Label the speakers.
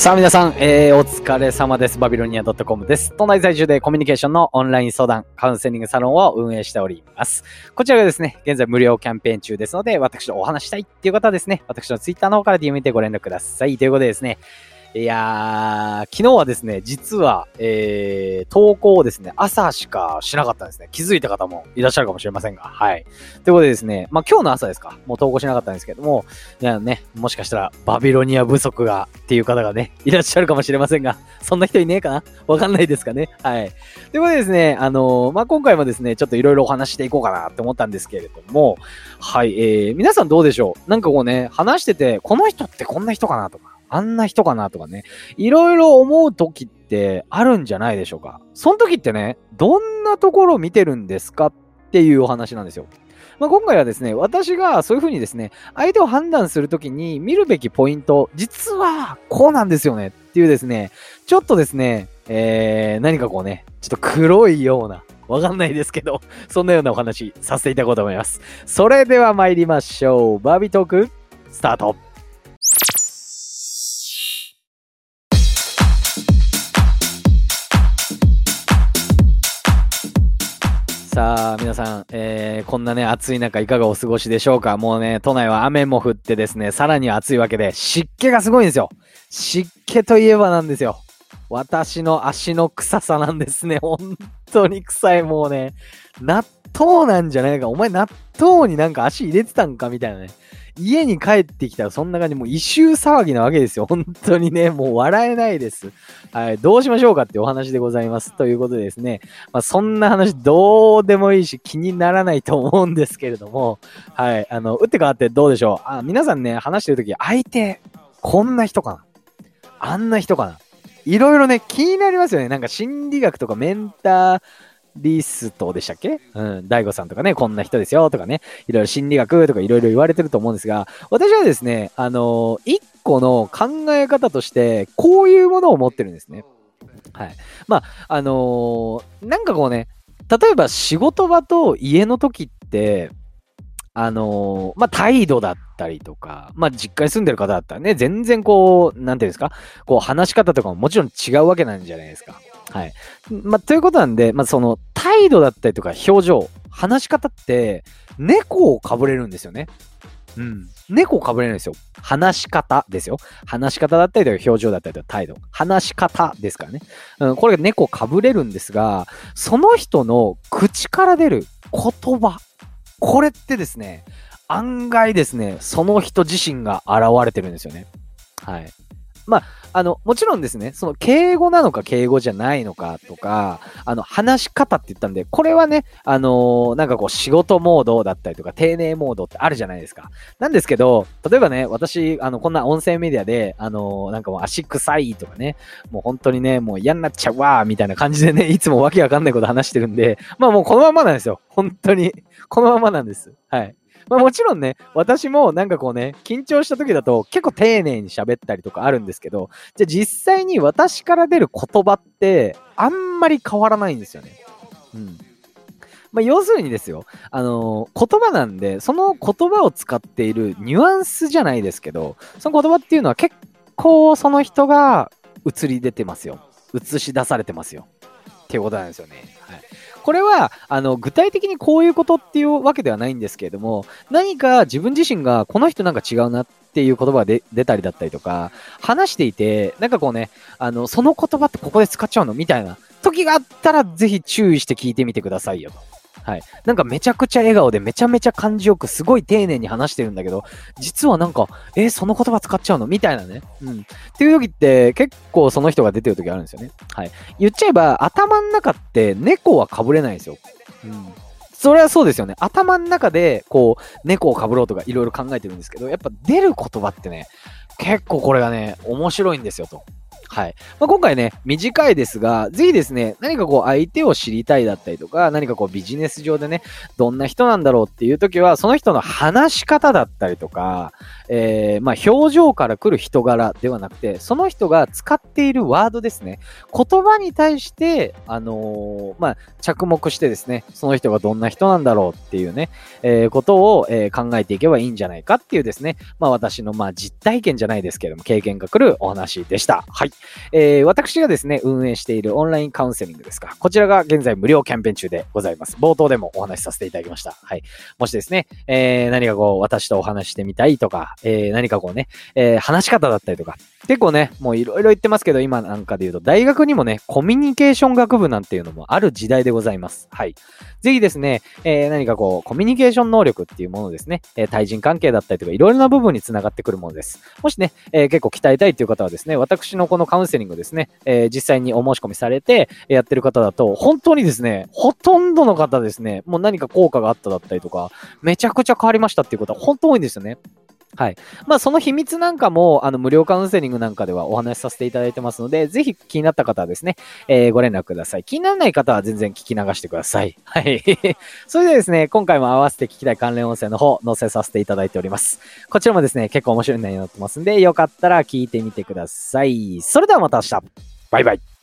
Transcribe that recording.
Speaker 1: さあ皆さん、えー、お疲れ様です。バビロニア .com です。都内在住でコミュニケーションのオンライン相談、カウンセリングサロンを運営しております。こちらがですね、現在無料キャンペーン中ですので、私とお話したいっていう方はですね、私のツイッターの方から DM でご連絡ください。ということでですね、いやー、昨日はですね、実は、えー、投稿をですね、朝しかしなかったんですね。気づいた方もいらっしゃるかもしれませんが、はい。ということでですね、まあ今日の朝ですか、もう投稿しなかったんですけども、いやね、もしかしたらバビロニア不足がっていう方がね、いらっしゃるかもしれませんが、そんな人いねえかな？わかんないですかね？はい。ということでですね、あのーまあ、今回もですね、ちょっといろいろお話していこうかなって思ったんですけれども、はい、えー、皆さんどうでしょう？なんかこうね、話してて、この人ってこんな人かなとか、あんな人かなとかね、いろいろ思う時ってあるんじゃないでしょうか。その時ってね、どんなところを見てるんですかっていうお話なんですよ。まあ、今回はですね、私がそういうふうにですね、相手を判断するときに見るべきポイント、実はこうなんですよねっていうですね、ちょっとですね、えー、何かこうね、ちょっと黒いような、わかんないですけど、そんなようなお話させていただこうと思います。それでは参りましょう。バービートーク、スタート。さあ、皆さん、えー、こんなね、暑い中いかがお過ごしでしょうか？もうね、都内は雨も降ってですね、さらに暑いわけで、湿気がすごいんですよ。湿気といえばなんですよ。私の足の臭さなんですね。本当に臭い。もうね、納豆なんじゃないか。お前納豆になんか足入れてたんかみたいなね。家に帰ってきたらそんな感じ、もう異臭騒ぎなわけですよ。本当にね、もう笑えないです。はい、どうしましょうかってお話でございます。ということでですね、まあ、そんな話どうでもいいし気にならないと思うんですけれども、はい、あの、打って変わってどうでしょうあ皆さんね、話してるとき、相手、こんな人かなあんな人かないろいろね、気になりますよね。なんか心理学とかメンターリストでしたっけ？うん、大悟さんとかね、こんな人ですよとかね、いろいろ心理学とかいろいろ言われてると思うんですが、私はですね、あのー一個の考え方として、こういうものを持ってるんですね。はい。まあ、あのーなんかこうね、例えば仕事場と家の時って、あのーまあ、態度だったりとか、まあ、実家に住んでる方だったらね、全然こう、なんていうんですか、こう話し方とかももちろん違うわけなんじゃないですか。はい。まあ、ということなんで、まあ、その態度だったりとか表情、話し方って、猫をかぶれるんですよね。うん。猫をかぶれるんですよ。話し方ですよ。話し方だったりとか表情だったりとか態度。話し方ですからね。うん、これが猫をかぶれるんですが、その人の口から出る言葉。これってですね、案外ですね、その人自身が現れてるんですよね。はい。まあ、あの、もちろんですね、その敬語なのか敬語じゃないのかとか、あの、話し方って言ったんで、これはね、あのーなんかこう仕事モードだったりとか、丁寧モードってあるじゃないですか。なんですけど、例えばね、私、あの、こんな音声メディアで、あのーなんかもう足臭いとかね、もう本当にね、もう嫌になっちゃうわーみたいな感じでね、いつもわけわかんないこと話してるんで、まあもうこのままなんですよ。本当に。このままなんです。はい。まあもちろんね、私もなんかこうね、緊張した時だと結構丁寧に喋ったりとかあるんですけど、じゃあ実際に私から出る言葉ってあんまり変わらないんですよね。うん。まあ要するにですよ、あのー言葉なんで、その言葉を使っているニュアンスじゃないですけど、その言葉っていうのは結構その人が映り出てますよ。映し出されてますよ。っていうことなんですよね。はい。これは、あの、具体的にこういうことっていうわけではないんですけれども、何か自分自身がこの人なんか違うなっていう言葉が出たりだったりとか、話していて、なんかこうね、あの、その言葉ってここで使っちゃうの？みたいな時があったら、ぜひ注意して聞いてみてくださいよと。はい。なんかめちゃくちゃ笑顔でめちゃめちゃ感じよくすごい丁寧に話してるんだけど、実はなんか、えーその言葉使っちゃうの？みたいなね。うん。っていう時って結構その人が出てる時あるんですよね。はい。言っちゃえば頭の中って猫はかぶれないんですよ。うん。それはそうですよね。頭の中で、こう、猫をかぶろうとかいろいろ考えてるんですけど、やっぱ出る言葉ってね、結構これがね、面白いんですよと。はい。まあ、今回ね、短いですが、ぜひですね、何かこう相手を知りたいだったりとか、何かこうビジネス上でね、どんな人なんだろうっていう時は、その人の話し方だったりとか、えー、まあ表情から来る人柄ではなくて、その人が使っているワードですね。言葉に対して、あのー、まあ、着目してですね、その人がどんな人なんだろうっていうね、えー、ことを、え、考えていけばいいんじゃないかっていうですね、まあ私のまあ実体験じゃないですけども、経験が来るお話でした。はい。えー、私がですね、運営しているオンラインカウンセリングですか。こちらが現在無料キャンペーン中でございます。冒頭でもお話しさせていただきました。はい。もしですね、えー、何かこう、私とお話してみたいとか、えー、何かこうね、えー、話し方だったりとか、結構ね、もういろいろ言ってますけど、今なんかで言うと、大学にもね、コミュニケーション学部なんていうのもある時代でございます。はい。ぜひですね、えー、何かこう、コミュニケーション能力っていうものですね、えー、対人関係だったりとか、いろいろな部分につながってくるものです。もしね、えー、結構鍛えたいっていう方はですね、私のこのカウンセリングですね、えー、実際にお申し込みされて、やってる方だと、本当にですね、ほとんどの方ですね、もう何か効果があっただったりとか、めちゃくちゃ変わりましたっていうことは本当多いんですよね。はい。まあ、その秘密なんかも、あの、無料カウンセリングなんかではお話しさせていただいてますので、ぜひ気になった方はですね、えー、ご連絡ください。気にならない方は全然聞き流してください。はい。それではですね、今回も合わせて聞きたい関連音声の方、載せさせていただいております。こちらもですね、結構面白い内容になってますんで、よかったら聞いてみてください。それではまた明日。バイバイ。